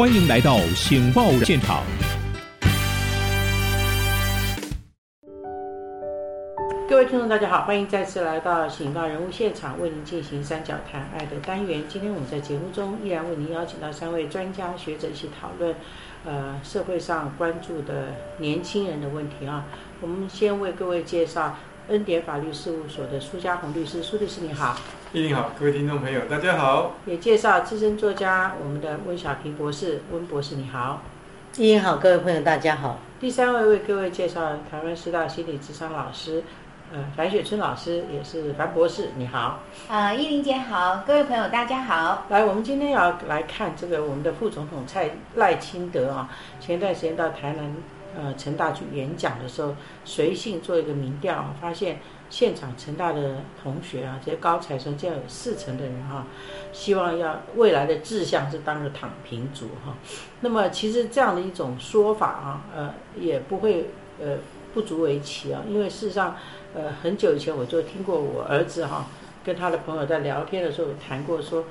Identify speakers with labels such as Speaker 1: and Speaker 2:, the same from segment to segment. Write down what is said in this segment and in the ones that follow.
Speaker 1: 欢迎来到《醒报》现场。
Speaker 2: 各位听众，大家好，欢迎再次来到《醒报》人物现场，为您进行三角谈爱的单元。今天我们在节目中依然为您邀请到三位专家学者一起讨论，呃，社会上关注的年轻人的问题啊。我们先为各位介绍恩典法律事务所的苏家红律师，苏律师你好。
Speaker 3: 一定好，各位听众朋友，大家好。
Speaker 2: 也介绍资深作家我们的温小平博士，温博士你好。
Speaker 4: 一英好，各位朋友大家好。
Speaker 2: 第三位为各位介绍台湾师大心理智商老师。呃，樊雪春老师也是樊博士，你好。
Speaker 5: 啊，依林姐好，各位朋友大家好。
Speaker 2: 来，我们今天要来看这个我们的副总统蔡赖清德啊，前段时间到台南呃成大去演讲的时候，随性做一个民调，发现现场成大的同学啊，这些高材生，竟然有四成的人哈，希望要未来的志向是当个躺平族哈。那么其实这样的一种说法啊，呃，也不会呃不足为奇啊，因为事实上。呃，很久以前我就听过我儿子哈，跟他的朋友在聊天的时候谈过说，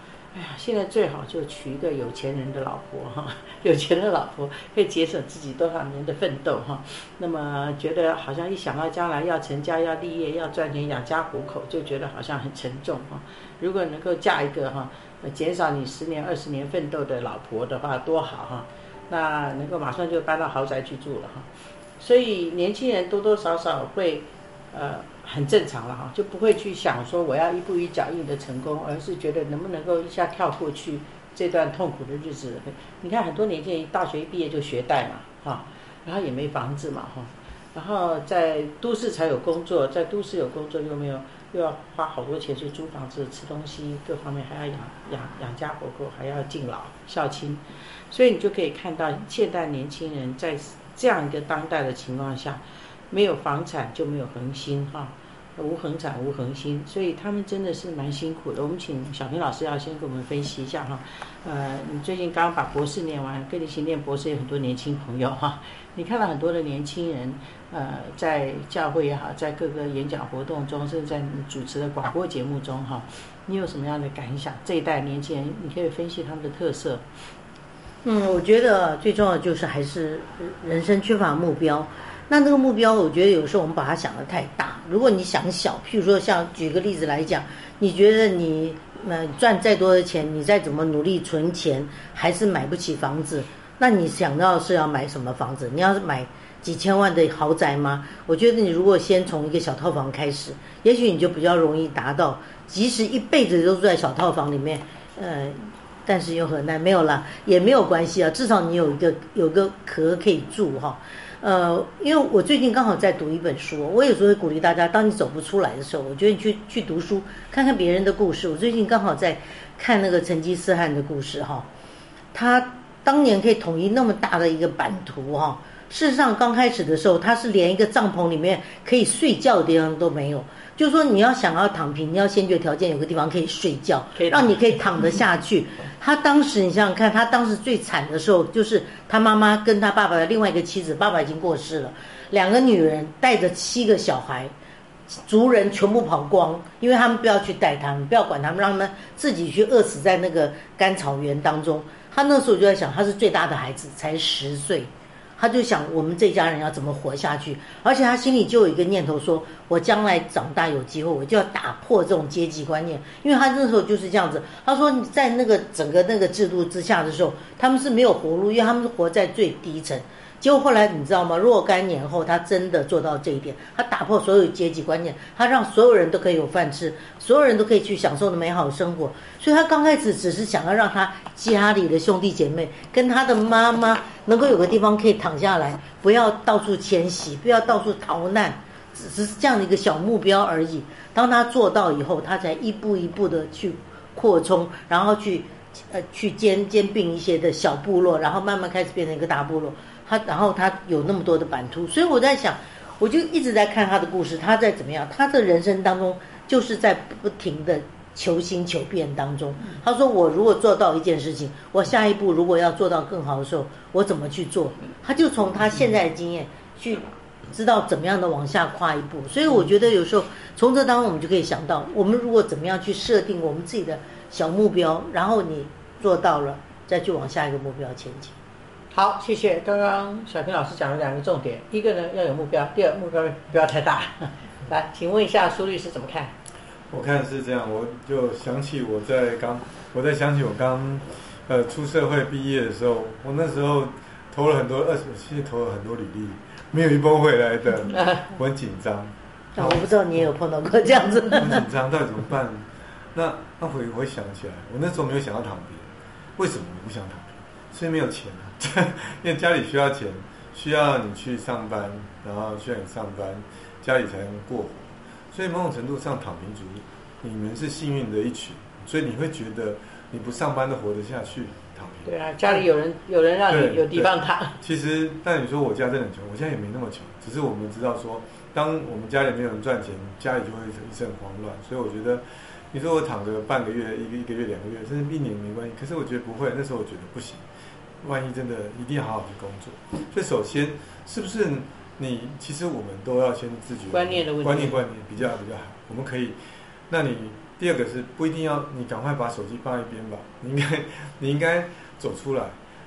Speaker 2: 现在最好就娶一个有钱人的老婆哈，有钱的老婆可以节省自己多少年的奋斗哈。那么觉得好像一想到将来要成家、要立业、要赚钱养家糊口，就觉得好像很沉重哈。如果能够嫁一个哈，减少你十年、二十年奋斗的老婆的话，多好哈。那能够马上就搬到豪宅去住了哈。所以年轻人多多少少会。呃，很正常了哈，就不会去想说我要一步一脚印的成功，而是觉得能不能够一下跳过去这段痛苦的日子。你看很多年轻人大学一毕业就学贷嘛，哈，然后也没房子嘛，哈，然后在都市才有工作，在都市有工作又没有，又要花好多钱去租房子、吃东西，各方面还要养养养家活口，还要敬老孝亲，所以你就可以看到现代年轻人在这样一个当代的情况下。没有房产就没有恒心哈，无恒产无恒心，所以他们真的是蛮辛苦的。我们请小平老师要先给我们分析一下哈。呃，你最近刚把博士念完，跟你一起念博士有很多年轻朋友哈。你看到很多的年轻人，呃，在教会也好，在各个演讲活动中，甚至在主持的广播节目中哈，你有什么样的感想？这一代年轻人，你可以分析他们的特色。
Speaker 4: 嗯，我觉得最重要的就是还是人生缺乏目标。那这个目标，我觉得有时候我们把它想的太大。如果你想小，譬如说像举个例子来讲，你觉得你呃赚再多的钱，你再怎么努力存钱，还是买不起房子。那你想到是要买什么房子？你要是买几千万的豪宅吗？我觉得你如果先从一个小套房开始，也许你就比较容易达到。即使一辈子都住在小套房里面，呃，但是又何难？没有了也没有关系啊，至少你有一个有个壳可以住哈。呃，因为我最近刚好在读一本书，我有时候会鼓励大家，当你走不出来的时候，我觉得你去去读书，看看别人的故事。我最近刚好在看那个成吉思汗的故事哈，他当年可以统一那么大的一个版图哈，事实上刚开始的时候，他是连一个帐篷里面可以睡觉的地方都没有。就是说，你要想要躺平，你要先决条件有个地方可以睡觉，让你可以躺得下去。他当时，你想想看，他当时最惨的时候，就是他妈妈跟他爸爸的另外一个妻子，爸爸已经过世了，两个女人带着七个小孩，族人全部跑光，因为他们不要去带他们，不要管他们，让他们自己去饿死在那个干草原当中。他那时候就在想，他是最大的孩子，才十岁。他就想我们这家人要怎么活下去，而且他心里就有一个念头，说我将来长大有机会，我就要打破这种阶级观念。因为他那时候就是这样子，他说在那个整个那个制度之下的时候，他们是没有活路，因为他们是活在最低层。结果后来你知道吗？若干年后，他真的做到这一点，他打破所有阶级观念，他让所有人都可以有饭吃，所有人都可以去享受的美好生活。所以他刚开始只是想要让他家里的兄弟姐妹跟他的妈妈能够有个地方可以躺下来，不要到处迁徙，不要到处逃难，只是这样的一个小目标而已。当他做到以后，他才一步一步的去扩充，然后去呃去兼兼并一些的小部落，然后慢慢开始变成一个大部落。他然后他有那么多的版图，所以我在想，我就一直在看他的故事，他在怎么样？他的人生当中就是在不停的求新求变当中。他说：“我如果做到一件事情，我下一步如果要做到更好的时候，我怎么去做？”他就从他现在的经验去知道怎么样的往下跨一步。所以我觉得有时候从这当中我们就可以想到，我们如果怎么样去设定我们自己的小目标，然后你做到了。再去往下一个目标前进。
Speaker 2: 好，谢谢。刚刚小平老师讲了两个重点，一个呢要有目标，第二目标不要太大。来，请问一下苏律师怎么看？
Speaker 3: 我看是这样，我就想起我在刚，我在想起我刚，呃，出社会毕业的时候，我那时候投了很多二十，其实投了很多履历，没有一封回来的，我很紧张。
Speaker 4: 那我不知道你也有碰到过这样子。
Speaker 3: 很紧张，到底怎么办？那那回我会想起来，我那时候没有想要躺平，为什么我不想躺平？是因为没有钱啊，因为家里需要钱，需要你去上班，然后需要你上班，家里才能过活。所以某种程度上，躺平族，你们是幸运的一群，所以你会觉得你不上班都活得下去。躺平。
Speaker 2: 对啊，家里有人有人让你有地方躺。
Speaker 3: 其实，但你说我家真的很穷，我现在也没那么穷，只是我们知道说，当我们家里没有人赚钱，家里就会一阵慌乱。所以我觉得，你说我躺个半个月、一个一个月、两个月，甚至一年没关系。可是我觉得不会，那时候我觉得不行。万一真的一定要好好的工作，所以首先是不是你其实我们都要先自觉
Speaker 2: 观念的问题，
Speaker 3: 观念观念比较比较好。我们可以，那你第二个是不一定要你赶快把手机放一边吧，你应该 你应该走出来，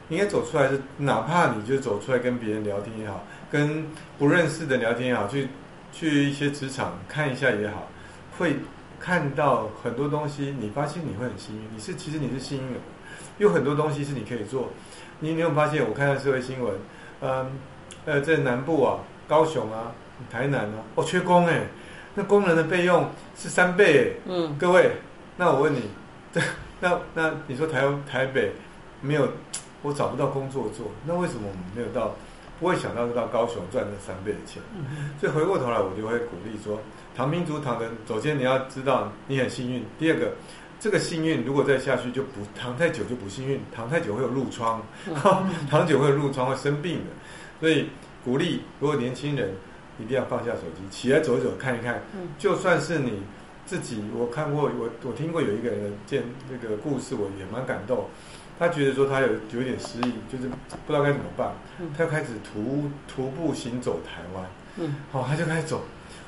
Speaker 3: 应该走出来是哪怕你就走出来跟别人聊天也好，跟不认识的聊天也好，去去一些职场看一下也好，会看到很多东西，你发现你会很幸运，你是其实你是幸运的，有很多东西是你可以做。你有没有发现？我看到社会新闻，嗯，呃，在南部啊，高雄啊，台南啊，哦，缺工哎，那工人的费用是三倍哎，嗯，各位，那我问你，这 那那你说台台北没有，我找不到工作做，那为什么我们没有到，不会想到到高雄赚这三倍的钱？所以回过头来，我就会鼓励说，唐民族唐人，首先你要知道你很幸运，第二个。这个幸运如果再下去就不躺太久就不幸运，躺太久会有褥疮，躺久会有褥疮会生病的，所以鼓励如果年轻人一定要放下手机，起来走一走看一看，就算是你自己，我看过我我听过有一个人的见那个故事，我也蛮感动，他觉得说他有有点失忆，就是不知道该怎么办，他就开始徒徒步行走台湾，好他就开始走，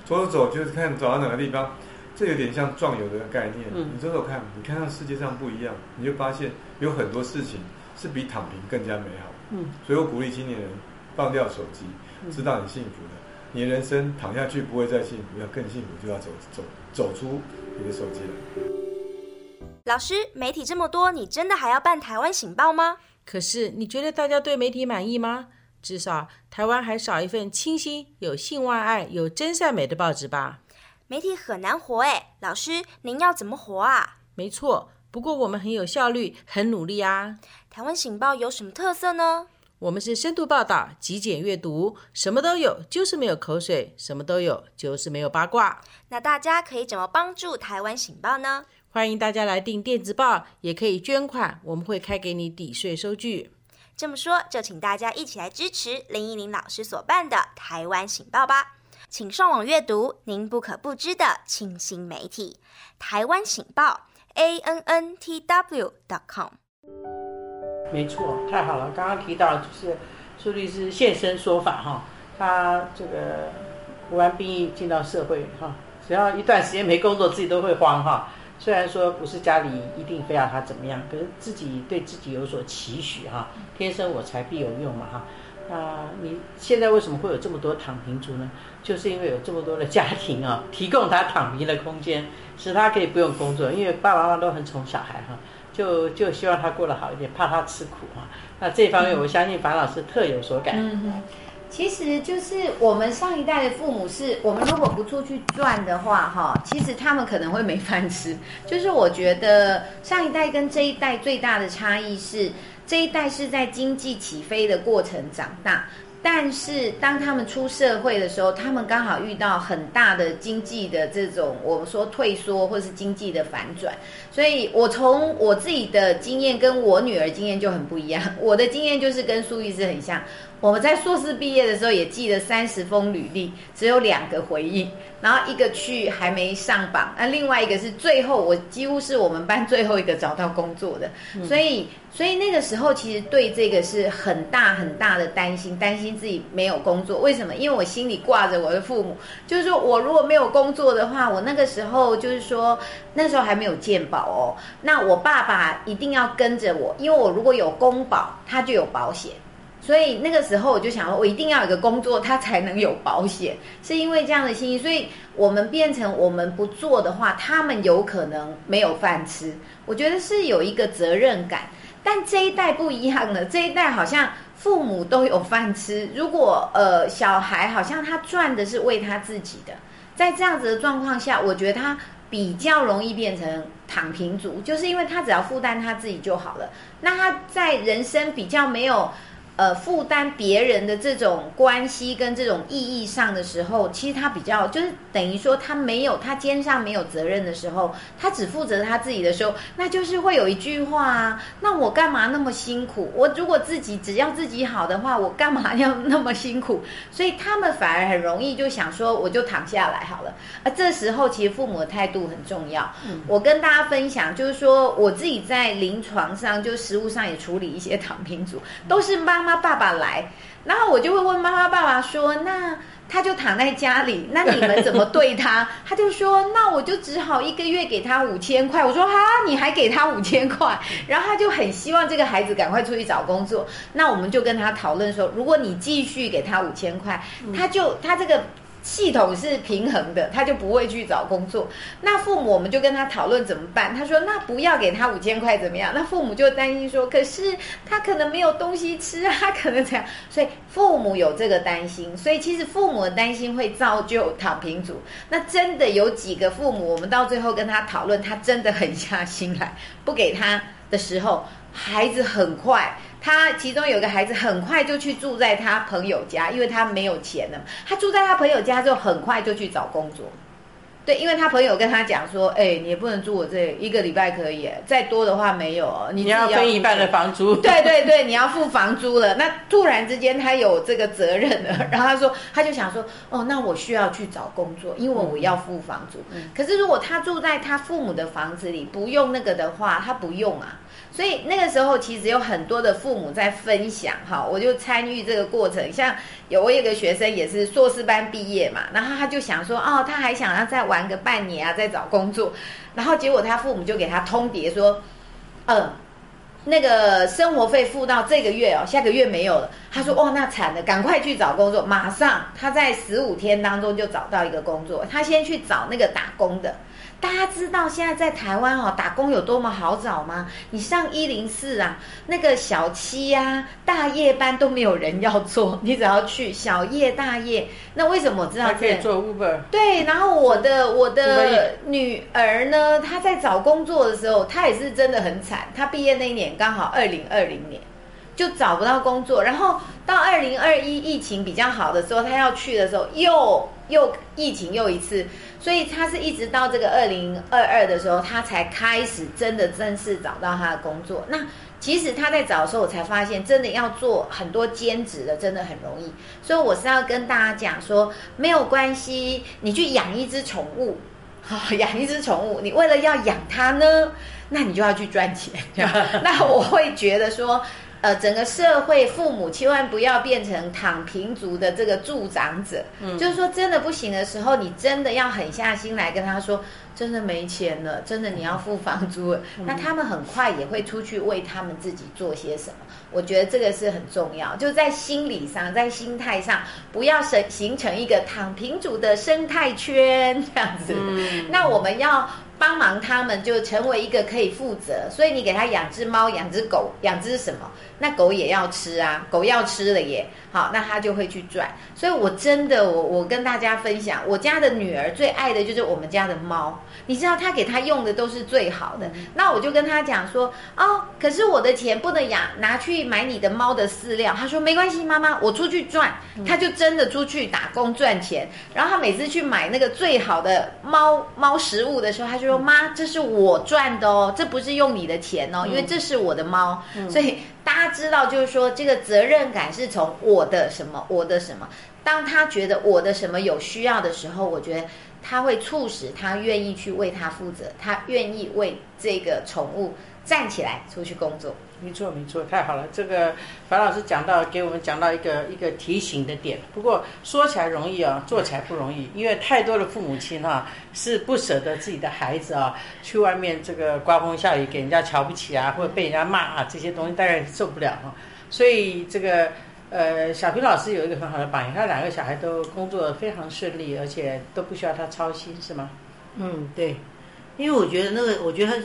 Speaker 3: 走走走就是看走到哪个地方。这有点像壮游的概念，你走走看，你看看世界上不一样，你就发现有很多事情是比躺平更加美好。嗯，所以我鼓励青年人放掉手机，知道你幸福的，你人生躺下去不会再幸福，要更幸福就要走走走出你的手机了。
Speaker 6: 老师，媒体这么多，你真的还要办台湾醒报吗？
Speaker 2: 可是你觉得大家对媒体满意吗？至少台湾还少一份清新、有性外爱、有真善美的报纸吧。
Speaker 6: 媒体很难活哎，老师，您要怎么活啊？
Speaker 2: 没错，不过我们很有效率，很努力啊。
Speaker 6: 台湾醒报有什么特色呢？
Speaker 2: 我们是深度报道、极简阅读，什么都有，就是没有口水；什么都有，就是没有八卦。
Speaker 6: 那大家可以怎么帮助台湾醒报呢？
Speaker 2: 欢迎大家来订电子报，也可以捐款，我们会开给你抵税收据。
Speaker 6: 这么说，就请大家一起来支持林依林老师所办的台湾醒报吧。请上网阅读您不可不知的清新媒体——台湾醒报 a n n t w dot com。
Speaker 2: 没错，太好了！刚刚提到就是苏律师现身说法哈，他这个服完兵役进到社会哈，只要一段时间没工作，自己都会慌哈。虽然说不是家里一定非要他怎么样，可是自己对自己有所期许哈。天生我材必有用嘛哈。啊你现在为什么会有这么多躺平族呢？就是因为有这么多的家庭啊，提供他躺平的空间，使他可以不用工作，因为爸爸妈妈都很宠小孩哈，就就希望他过得好一点，怕他吃苦哈。那这方面，我相信樊老师特有所感。
Speaker 5: 嗯哼，其实就是我们上一代的父母，是我们如果不出去赚的话，哈，其实他们可能会没饭吃。就是我觉得上一代跟这一代最大的差异是。这一代是在经济起飞的过程长大，但是当他们出社会的时候，他们刚好遇到很大的经济的这种我们说退缩或是经济的反转。所以我从我自己的经验跟我女儿经验就很不一样。我的经验就是跟苏医师很像，我们在硕士毕业的时候也寄了三十封履历，只有两个回应，然后一个去还没上榜，那另外一个是最后我几乎是我们班最后一个找到工作的，所以所以那个时候其实对这个是很大很大的担心，担心自己没有工作。为什么？因为我心里挂着我的父母，就是说我如果没有工作的话，我那个时候就是说那时候还没有健保哦，那我爸爸一定要跟着我，因为我如果有公保，他就有保险。所以那个时候我就想，我一定要有个工作，他才能有保险。是因为这样的心意，所以我们变成我们不做的话，他们有可能没有饭吃。我觉得是有一个责任感，但这一代不一样了。这一代好像父母都有饭吃，如果呃小孩好像他赚的是为他自己的，在这样子的状况下，我觉得他比较容易变成躺平族，就是因为他只要负担他自己就好了。那他在人生比较没有。呃，负担别人的这种关系跟这种意义上的时候，其实他比较就是等于说他没有他肩上没有责任的时候，他只负责他自己的时候，那就是会有一句话啊，那我干嘛那么辛苦？我如果自己只要自己好的话，我干嘛要那么辛苦？所以他们反而很容易就想说，我就躺下来好了。啊，这时候其实父母的态度很重要。我跟大家分享，就是说我自己在临床上就食物上也处理一些躺平族，都是妈。妈爸爸来，然后我就会问妈妈爸爸说：“那他就躺在家里，那你们怎么对他？” 他就说：“那我就只好一个月给他五千块。”我说：“哈，你还给他五千块？”然后他就很希望这个孩子赶快出去找工作。那我们就跟他讨论说：“如果你继续给他五千块，他就他这个。”系统是平衡的，他就不会去找工作。那父母我们就跟他讨论怎么办。他说：“那不要给他五千块怎么样？”那父母就担心说：“可是他可能没有东西吃啊，可能这样。”所以父母有这个担心。所以其实父母的担心会造就躺平族。那真的有几个父母，我们到最后跟他讨论，他真的狠下心来不给他的时候，孩子很快。他其中有个孩子很快就去住在他朋友家，因为他没有钱了。他住在他朋友家之后，很快就去找工作。对，因为他朋友跟他讲说：“哎，你也不能住我这一个礼拜可以，再多的话没有。
Speaker 2: 你要分一半的房租。”
Speaker 5: 对对对，你要付房租了。那突然之间他有这个责任了，然后他说，他就想说：“哦，那我需要去找工作，因为我要付房租。可是如果他住在他父母的房子里，不用那个的话，他不用啊。”所以那个时候，其实有很多的父母在分享哈，我就参与这个过程。像有我有个学生也是硕士班毕业嘛，然后他就想说，哦，他还想要再玩个半年啊，再找工作。然后结果他父母就给他通牒说，嗯，那个生活费付到这个月哦，下个月没有了。他说，哦，那惨了，赶快去找工作。马上他在十五天当中就找到一个工作，他先去找那个打工的。大家知道现在在台湾哦，打工有多么好找吗？你上一零四啊，那个小七呀、大夜班都没有人要做，你只要去小夜、大夜。那为什么我知道？
Speaker 2: 可以做 Uber。
Speaker 5: 对，然后我的我的女儿呢，她在找工作的时候，她也是真的很惨。她毕业那一年刚好二零二零年，就找不到工作。然后到二零二一疫情比较好的时候，他要去的时候，又又疫情又一次。所以他是一直到这个二零二二的时候，他才开始真的正式找到他的工作。那其实他在找的时候，我才发现，真的要做很多兼职的，真的很容易。所以我是要跟大家讲说，没有关系，你去养一只宠物，好 养一只宠物，你为了要养它呢，那你就要去赚钱。那我会觉得说。呃，整个社会父母千万不要变成躺平族的这个助长者，嗯就是说真的不行的时候，你真的要狠下心来跟他说，真的没钱了，真的你要付房租了，那他们很快也会出去为他们自己做些什么。我觉得这个是很重要，就在心理上，在心态上，不要形形成一个躺平族的生态圈这样子。那我们要。帮忙他们就成为一个可以负责，所以你给他养只猫、养只狗、养只什么，那狗也要吃啊，狗要吃了耶，好，那他就会去赚。所以我真的，我我跟大家分享，我家的女儿最爱的就是我们家的猫。你知道他给他用的都是最好的，那我就跟他讲说，哦，可是我的钱不能养拿去买你的猫的饲料。他说没关系，妈妈，我出去赚。他就真的出去打工赚钱，然后他每次去买那个最好的猫猫食物的时候，他说。就说妈，这是我赚的哦，这不是用你的钱哦，因为这是我的猫，所以大家知道就是说这个责任感是从我的什么，我的什么。当他觉得我的什么有需要的时候，我觉得他会促使他愿意去为他负责，他愿意为这个宠物站起来出去工作。
Speaker 2: 没错，没错，太好了。这个樊老师讲到，给我们讲到一个一个提醒的点。不过说起来容易啊，做起来不容易，因为太多的父母亲哈是不舍得自己的孩子啊去外面这个刮风下雨给人家瞧不起啊，或者被人家骂啊，这些东西大概受不了哈。所以这个呃，小平老师有一个很好的榜样，他两个小孩都工作非常顺利，而且都不需要他操心，是吗？
Speaker 4: 嗯，对，因为我觉得那个，我觉得他。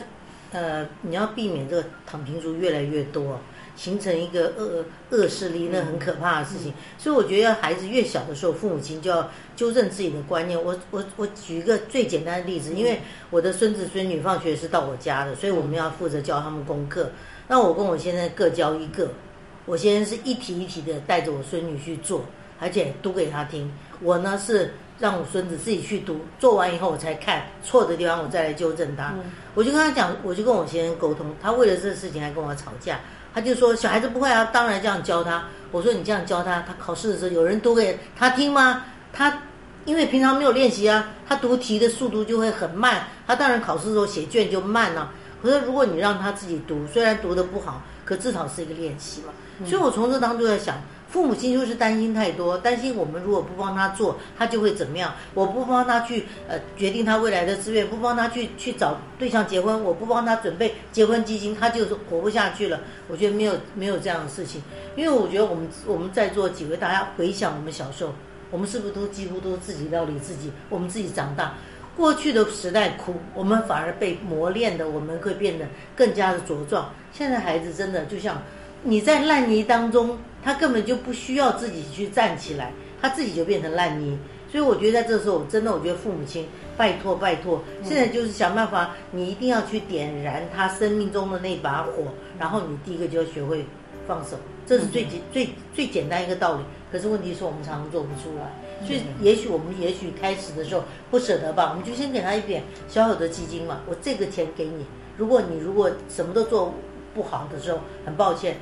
Speaker 4: 呃，你要避免这个躺平族越来越多，形成一个恶恶势力，那很可怕的事情。所以我觉得孩子越小的时候，父母亲就要纠正自己的观念。我我我举一个最简单的例子，因为我的孙子孙女放学是到我家的，所以我们要负责教他们功课。那我跟我先生各教一个，我先生是一题一题的带着我孙女去做，而且读给他听。我呢是。让我孙子自己去读，做完以后我才看错的地方，我再来纠正他。我就跟他讲，我就跟我先生沟通，他为了这个事情还跟我吵架。他就说小孩子不会啊，当然这样教他。我说你这样教他，他考试的时候有人读给他听吗？他因为平常没有练习啊，他读题的速度就会很慢，他当然考试的时候写卷就慢了。可是如果你让他自己读，虽然读的不好，可至少是一个练习嘛。所以我从这当中在想。父母亲就是担心太多，担心我们如果不帮他做，他就会怎么样？我不帮他去呃决定他未来的志愿，不帮他去去找对象结婚，我不帮他准备结婚基金，他就是活不下去了。我觉得没有没有这样的事情，因为我觉得我们我们在座几位，大家回想我们小时候，我们是不是都几乎都自己料理自己？我们自己长大，过去的时代苦，我们反而被磨练的，我们会变得更加的茁壮。现在孩子真的就像你在烂泥当中。他根本就不需要自己去站起来，他自己就变成烂泥。所以我觉得在这时候，真的，我觉得父母亲拜托拜托，现在就是想办法，你一定要去点燃他生命中的那把火，然后你第一个就要学会放手，这是最简最最简单一个道理。可是问题是我们常常做不出来，所以也许我们也许开始的时候不舍得吧，我们就先给他一点小小的基金嘛，我这个钱给你，如果你如果什么都做不好的时候，很抱歉。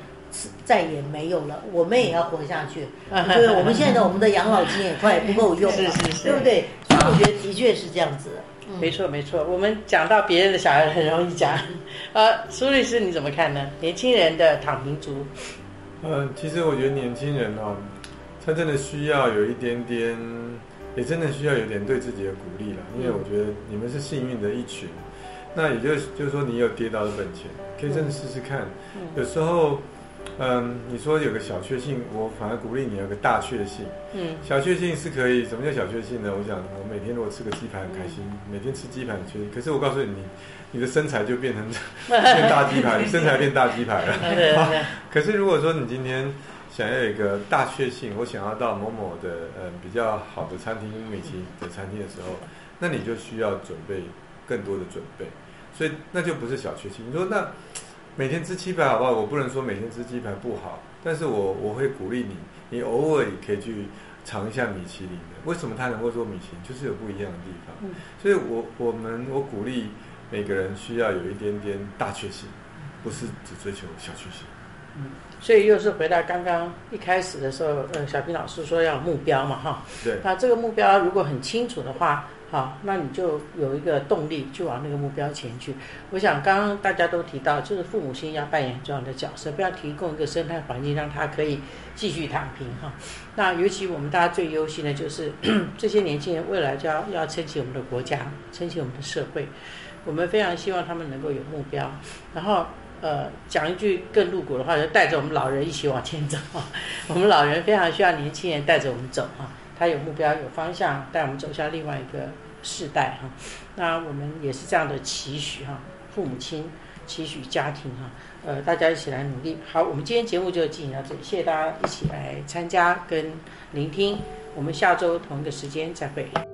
Speaker 4: 再也没有了，我们也要活下去。所以我们现在我们的养老金也快不够用了，对不对？所以我觉得的确是这样子。
Speaker 2: 没错，没错。我们讲到别人的小孩很容易讲。呃，苏律师你怎么看呢？年轻人的躺平族。
Speaker 3: 嗯，其实我觉得年轻人哦，他真的需要有一点点，也真的需要有点对自己的鼓励了。因为我觉得你们是幸运的一群。那也就就是说，你有跌倒的本钱，可以真的试试看。有时候。嗯，你说有个小确幸，我反而鼓励你有个大确幸。嗯，小确幸是可以，什么叫小确幸呢？我想，我每天如果吃个鸡排很开心，每天吃鸡排很确幸。可是我告诉你，你的身材就变成 变大鸡排，身材变大鸡排了。可是如果说你今天想要有一个大确幸，我想要到某某的嗯比较好的餐厅，米其林的餐厅的时候，那你就需要准备更多的准备，所以那就不是小确幸。你说那？每天吃鸡排好不好？我不能说每天吃鸡排不好，但是我我会鼓励你，你偶尔也可以去尝一下米其林的。为什么他能够做米其林？就是有不一样的地方。嗯，所以我我们我鼓励每个人需要有一点点大确幸，不是只追求小确幸。
Speaker 2: 嗯，所以又是回到刚刚一开始的时候，呃，小平老师说要目标嘛，哈。
Speaker 3: 对。
Speaker 2: 那这个目标如果很清楚的话。好，那你就有一个动力去往那个目标前去。我想刚刚大家都提到，就是父母亲要扮演很重要的角色，不要提供一个生态环境让他可以继续躺平哈。那尤其我们大家最忧心的就是 这些年轻人未来就要要撑起我们的国家，撑起我们的社会。我们非常希望他们能够有目标，然后呃讲一句更露骨的话，就带着我们老人一起往前走哈。我们老人非常需要年轻人带着我们走哈。他有目标，有方向，带我们走向另外一个世代哈。那我们也是这样的期许哈，父母亲期许家庭哈，呃，大家一起来努力。好，我们今天节目就进行到这里，谢谢大家一起来参加跟聆听。我们下周同一个时间再会。